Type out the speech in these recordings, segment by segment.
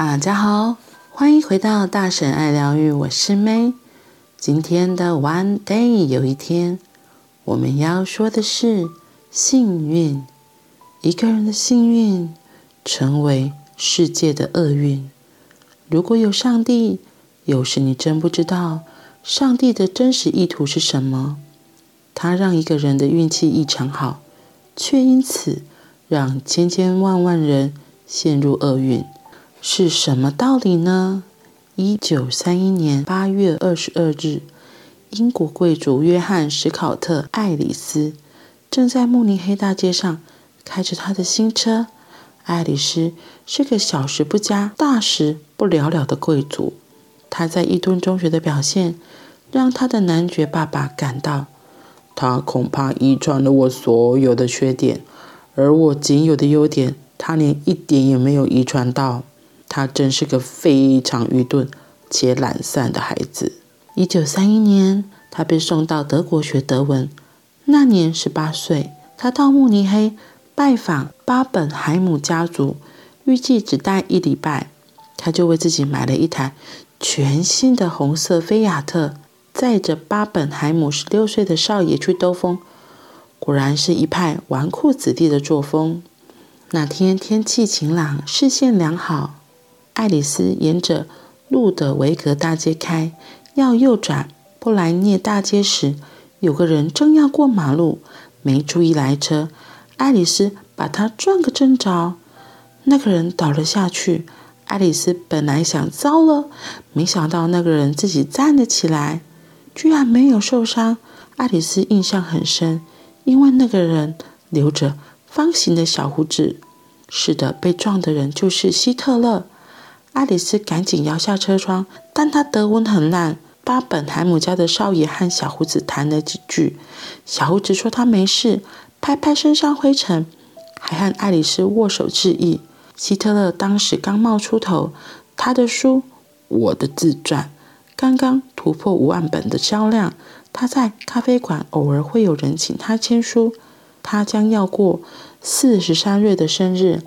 大家好，欢迎回到大婶爱疗愈，我是 May。今天的 One Day 有一天，我们要说的是幸运。一个人的幸运，成为世界的厄运。如果有上帝，有时你真不知道上帝的真实意图是什么。他让一个人的运气异常好，却因此让千千万万人陷入厄运。是什么道理呢？一九三一年八月二十二日，英国贵族约翰·史考特·爱丽丝正在慕尼黑大街上开着他的新车。爱丽丝是个小时不加，大时不了了的贵族。她在伊顿中学的表现让她的男爵爸爸感到，他恐怕遗传了我所有的缺点，而我仅有的优点，他连一点也没有遗传到。他真是个非常愚钝且懒散的孩子。一九三一年，他被送到德国学德文。那年十八岁，他到慕尼黑拜访巴本海姆家族，预计只待一礼拜。他就为自己买了一台全新的红色菲亚特，载着巴本海姆十六岁的少爷去兜风。果然是一派纨绔子弟的作风。那天天气晴朗，视线良好。爱丽丝沿着路德维格大街开，要右转布莱涅大街时，有个人正要过马路，没注意来车，爱丽丝把他撞个正着，那个人倒了下去。爱丽丝本来想糟了，没想到那个人自己站了起来，居然没有受伤。爱丽丝印象很深，因为那个人留着方形的小胡子。是的，被撞的人就是希特勒。爱丽丝赶紧摇下车窗，但她德文很烂。巴本海姆家的少爷和小胡子谈了几句，小胡子说他没事，拍拍身上灰尘，还和爱丽丝握手致意。希特勒当时刚冒出头，他的书《我的自传》刚刚突破五万本的销量，他在咖啡馆偶尔会有人请他签书。他将要过四十三岁的生日，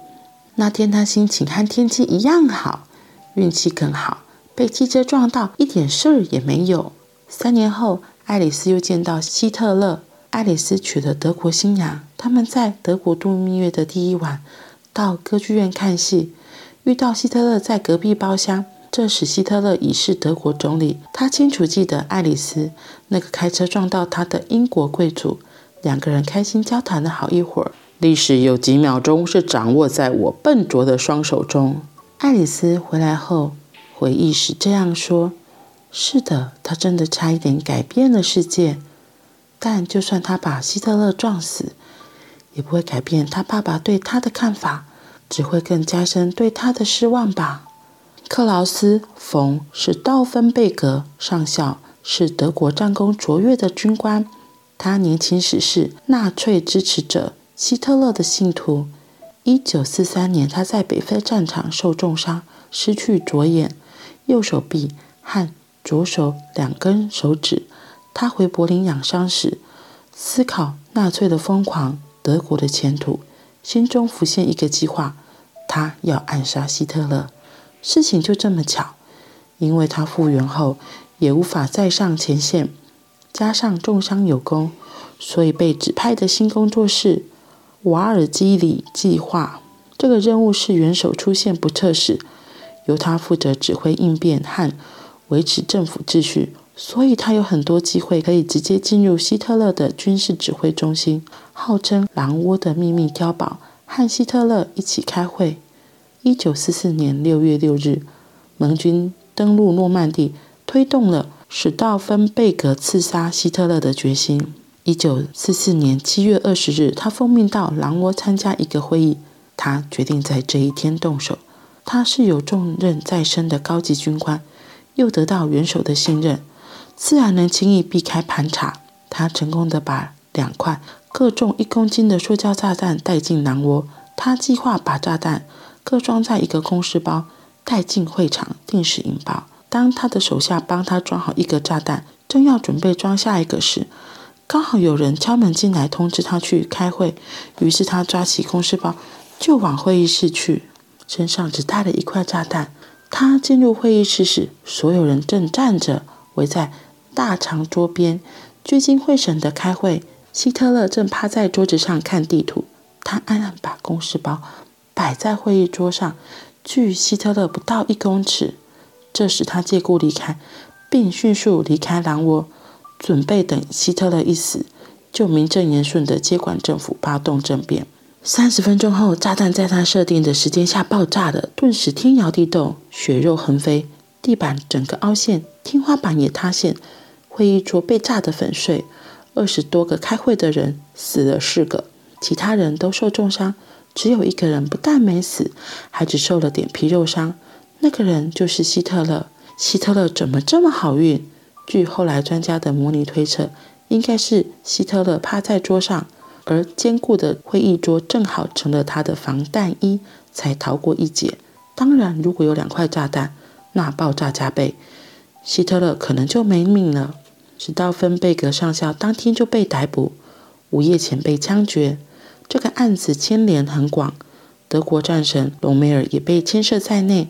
那天他心情和天气一样好。运气更好，被汽车撞到一点事儿也没有。三年后，爱丽丝又见到希特勒。爱丽丝娶了德国新娘，他们在德国度蜜月的第一晚，到歌剧院看戏，遇到希特勒在隔壁包厢。这时，希特勒已是德国总理。他清楚记得爱丽丝那个开车撞到他的英国贵族。两个人开心交谈了好一会儿。历史有几秒钟是掌握在我笨拙的双手中。爱丽丝回来后回忆是这样说：“是的，她真的差一点改变了世界。但就算她把希特勒撞死，也不会改变她爸爸对她的看法，只会更加深对她的失望吧。”克劳斯·冯·是道芬贝格上校是德国战功卓越的军官，他年轻时是纳粹支持者，希特勒的信徒。一九四三年，他在北非战场受重伤，失去左眼、右手臂和左手两根手指。他回柏林养伤时，思考纳粹的疯狂、德国的前途，心中浮现一个计划：他要暗杀希特勒。事情就这么巧，因为他复原后也无法再上前线，加上重伤有功，所以被指派的新工作是。瓦尔基里计划这个任务是元首出现不测时，由他负责指挥应变和维持政府秩序，所以他有很多机会可以直接进入希特勒的军事指挥中心，号称“狼窝”的秘密碉堡，和希特勒一起开会。一九四四年六月六日，盟军登陆诺曼底，推动了史道芬贝格刺杀希特勒的决心。一九四四年七月二十日，他奉命到狼窝参加一个会议。他决定在这一天动手。他是有重任在身的高级军官，又得到元首的信任，自然能轻易避开盘查。他成功地把两块各重一公斤的塑胶炸弹带进狼窝。他计划把炸弹各装在一个公事包，带进会场，定时引爆。当他的手下帮他装好一个炸弹，正要准备装下一个时，刚好有人敲门进来通知他去开会，于是他抓起公事包就往会议室去，身上只带了一块炸弹。他进入会议室时，所有人正站着围在大长桌边，聚精会神地开会。希特勒正趴在桌子上看地图，他暗暗把公事包摆在会议桌上，距希特勒不到一公尺。这时他借故离开，并迅速离开狼窝，准备等希特勒一死，就名正言顺地接管政府，发动政变。三十分钟后，炸弹在他设定的时间下爆炸了，顿时天摇地动，血肉横飞，地板整个凹陷，天花板也塌陷，会议桌被炸得粉碎。二十多个开会的人死了四个，其他人都受重伤，只有一个人不但没死，还只受了点皮肉伤。那个人就是希特勒。希特勒怎么这么好运？据后来专家的模拟推测，应该是希特勒趴在桌上，而坚固的会议桌正好成了他的防弹衣，才逃过一劫。当然，如果有两块炸弹，那爆炸加倍，希特勒可能就没命了。史道芬贝格上校当天就被逮捕，午夜前被枪决。这个案子牵连很广，德国战神隆美尔也被牵涉在内。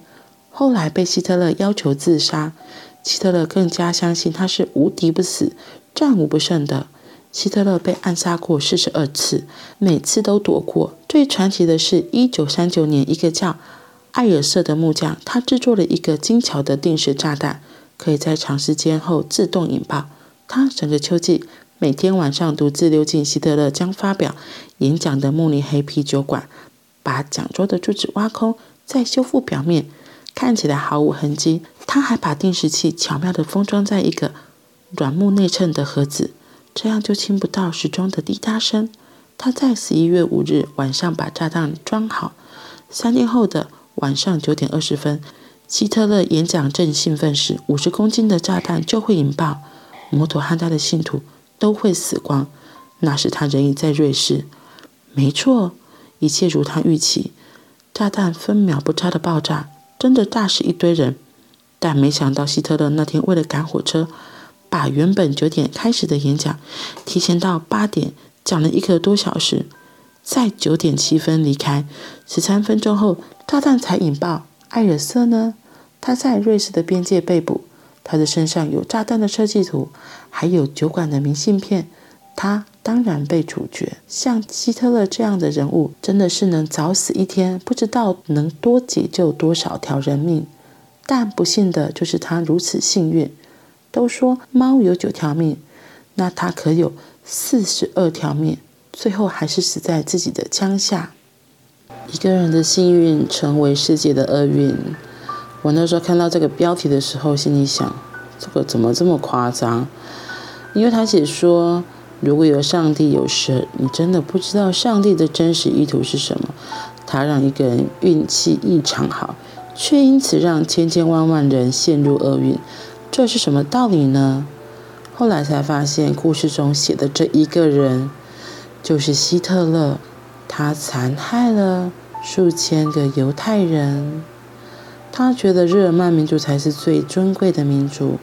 后来被希特勒要求自杀，希特勒更加相信他是无敌不死、战无不胜的。希特勒被暗杀过四十二次，每次都躲过。最传奇的是，一九三九年，一个叫艾尔瑟的木匠，他制作了一个精巧的定时炸弹，可以在长时间后自动引爆。他整个秋季每天晚上独自溜进希特勒将发表演讲的慕尼黑啤酒馆，把讲桌的柱子挖空，再修复表面，看起来毫无痕迹。他还把定时器巧妙地封装在一个软木内衬的盒子，这样就听不到时钟的滴答声。他在十一月五日晚上把炸弹装好，三天后的晚上九点二十分，希特勒演讲正兴奋时，五十公斤的炸弹就会引爆。摩托和他的信徒都会死光。那时他仍已在瑞士。没错，一切如他预期，炸弹分秒不差的爆炸，真的炸死一堆人。但没想到希特勒那天为了赶火车，把原本九点开始的演讲提前到八点，讲了一个多小时，在九点七分离开。十三分钟后，炸弹才引爆。艾尔瑟呢？他在瑞士的边界被捕。他的身上有炸弹的设计图，还有酒馆的明信片。他当然被处决。像希特勒这样的人物，真的是能早死一天，不知道能多解救多少条人命。但不幸的就是他如此幸运。都说猫有九条命，那他可有四十二条命，最后还是死在自己的枪下。一个人的幸运成为世界的厄运。我那时候看到这个标题的时候，心里想：这个怎么这么夸张？因为他写说，如果有上帝有神，你真的不知道上帝的真实意图是什么。他让一个人运气异常好，却因此让千千万万人陷入厄运，这是什么道理呢？后来才发现，故事中写的这一个人，就是希特勒，他残害了数千个犹太人。他觉得日耳曼民族才是最尊贵的民族，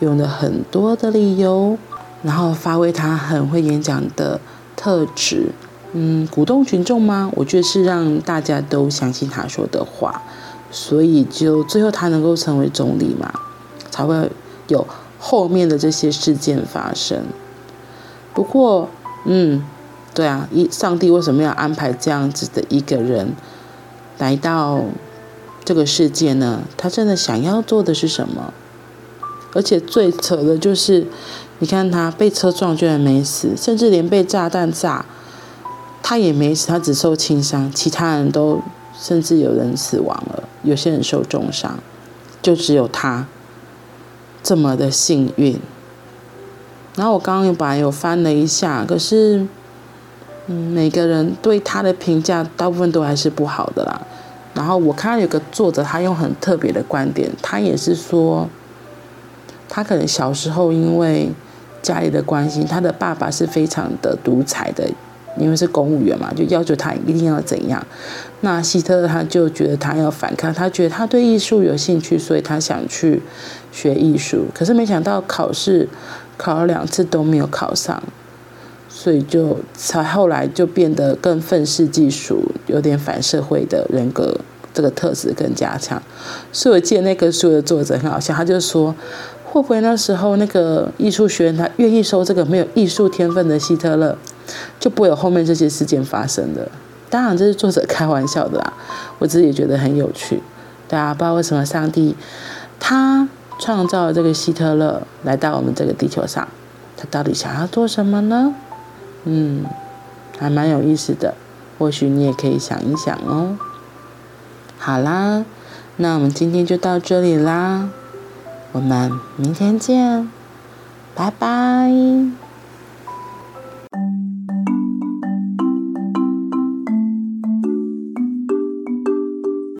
用了很多的理由，然后发挥他很会演讲的特质，嗯，鼓动群众吗？我觉得是让大家都相信他说的话，所以就最后他能够成为总理嘛，才会有后面的这些事件发生。不过，嗯，对啊，一上帝为什么要安排这样子的一个人来到？这个世界呢，他真的想要做的是什么？而且最扯的就是，你看他被车撞居然没死，甚至连被炸弹炸，他也没死，他只受轻伤，其他人都甚至有人死亡了，有些人受重伤，就只有他这么的幸运。然后我刚刚又本来有翻了一下，可是，嗯，每个人对他的评价大部分都还是不好的啦。然后我看到有个作者，他用很特别的观点，他也是说，他可能小时候因为家里的关系，他的爸爸是非常的独裁的，因为是公务员嘛，就要求他一定要怎样。那希特他就觉得他要反抗，他觉得他对艺术有兴趣，所以他想去学艺术，可是没想到考试考了两次都没有考上。所以就才后来就变得更愤世嫉俗，有点反社会的人格这个特质更加强。所以我记得那个书的作者很好笑，他就说，会不会那时候那个艺术学院他愿意收这个没有艺术天分的希特勒，就不会有后面这些事件发生的。当然这是作者开玩笑的啦，我自己也觉得很有趣。对啊不知道为什么上帝他创造了这个希特勒来到我们这个地球上，他到底想要做什么呢？嗯，还蛮有意思的，或许你也可以想一想哦。好啦，那我们今天就到这里啦，我们明天见，拜拜。